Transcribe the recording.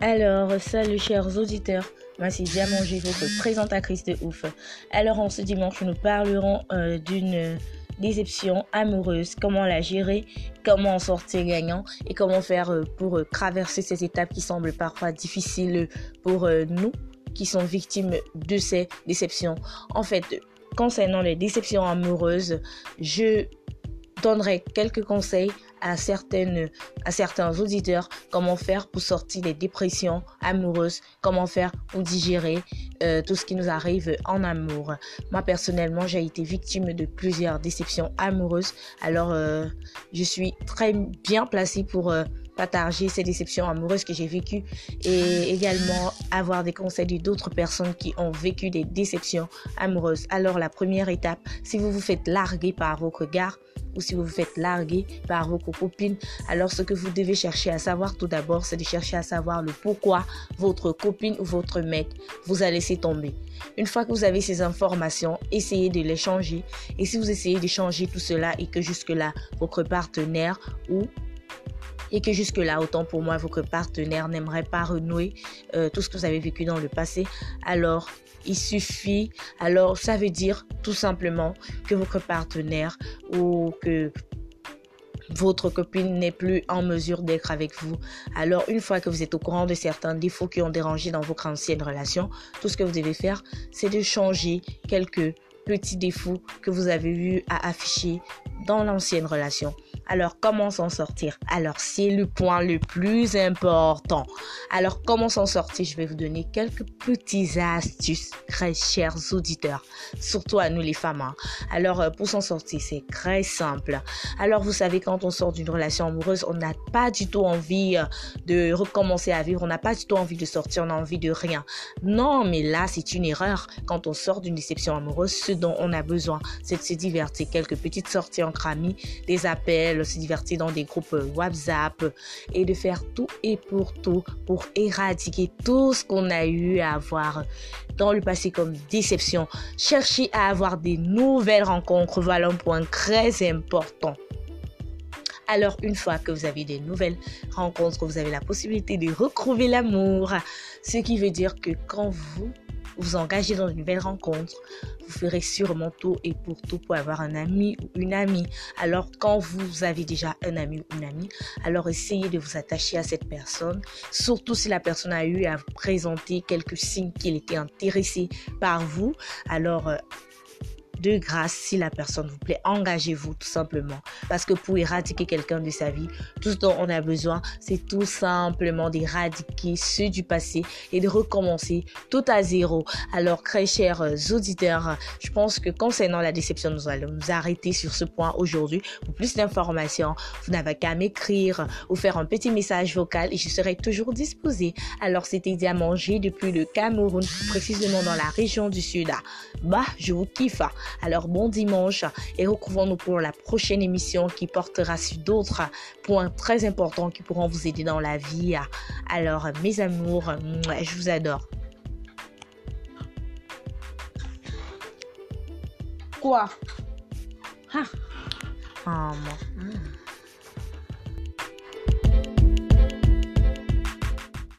Alors, salut chers auditeurs, moi c'est Diamangé, votre présentatrice de ouf. Alors, en ce dimanche, nous parlerons euh, d'une déception amoureuse, comment la gérer, comment en sortir gagnant? Et comment faire euh, pour euh, traverser ces étapes qui semblent parfois difficiles pour nous qui sont victimes de ces déceptions? En fait, concernant les déceptions amoureuses, je donnerai quelques conseils à certaines à certains auditeurs comment faire pour sortir des dépressions amoureuses, comment faire pour digérer euh, tout ce qui nous arrive en amour. Moi personnellement, j'ai été victime de plusieurs déceptions amoureuses. Alors euh, je suis très bien placée pour euh, partager ces déceptions amoureuses que j'ai vécues et également avoir des conseils d'autres personnes qui ont vécu des déceptions amoureuses. Alors la première étape, si vous vous faites larguer par vos regards, ou si vous vous faites larguer par vos copines, alors ce que vous devez chercher à savoir tout d'abord, c'est de chercher à savoir le pourquoi votre copine ou votre mec vous a laissé tomber. Une fois que vous avez ces informations, essayez de les changer. Et si vous essayez de changer tout cela et que jusque-là, votre partenaire ou et que jusque-là, autant pour moi, votre partenaire n'aimerait pas renouer euh, tout ce que vous avez vécu dans le passé, alors il suffit, alors ça veut dire tout simplement que votre partenaire ou que votre copine n'est plus en mesure d'être avec vous. Alors, une fois que vous êtes au courant de certains défauts qui ont dérangé dans votre ancienne relation, tout ce que vous devez faire, c'est de changer quelques petits défauts que vous avez eu à afficher dans l'ancienne relation. Alors, comment s'en sortir? Alors, c'est le point le plus important. Alors, comment s'en sortir? Je vais vous donner quelques petites astuces, très chers auditeurs, surtout à nous les femmes. Hein. Alors, euh, pour s'en sortir, c'est très simple. Alors, vous savez, quand on sort d'une relation amoureuse, on n'a pas du tout envie euh, de recommencer à vivre, on n'a pas du tout envie de sortir, on a envie de rien. Non, mais là, c'est une erreur. Quand on sort d'une déception amoureuse, ce dont on a besoin, c'est de se divertir. Quelques petites sorties entre amis, des appels, se divertir dans des groupes WhatsApp et de faire tout et pour tout pour éradiquer tout ce qu'on a eu à avoir dans le passé comme déception. Chercher à avoir des nouvelles rencontres, voilà un point très important. Alors, une fois que vous avez des nouvelles rencontres, vous avez la possibilité de retrouver l'amour. Ce qui veut dire que quand vous vous engagez dans une nouvelle rencontre, vous ferez sûrement tout et pour tout pour avoir un ami ou une amie. Alors quand vous avez déjà un ami ou une amie, alors essayez de vous attacher à cette personne, surtout si la personne a eu à vous présenter quelques signes qu'il était intéressé par vous. Alors euh, de grâce, si la personne vous plaît, engagez-vous tout simplement. Parce que pour éradiquer quelqu'un de sa vie, tout ce dont on a besoin, c'est tout simplement d'éradiquer ceux du passé et de recommencer tout à zéro. Alors, très chers auditeurs, je pense que concernant la déception, nous allons nous arrêter sur ce point aujourd'hui. Pour plus d'informations, vous n'avez qu'à m'écrire ou faire un petit message vocal et je serai toujours disposée. Alors, c'était Diamangé depuis le Cameroun, précisément dans la région du Sud. Bah, je vous kiffe. Alors bon dimanche et retrouvons-nous pour la prochaine émission qui portera sur d'autres points très importants qui pourront vous aider dans la vie. Alors mes amours, je vous adore. Quoi? Ah, ah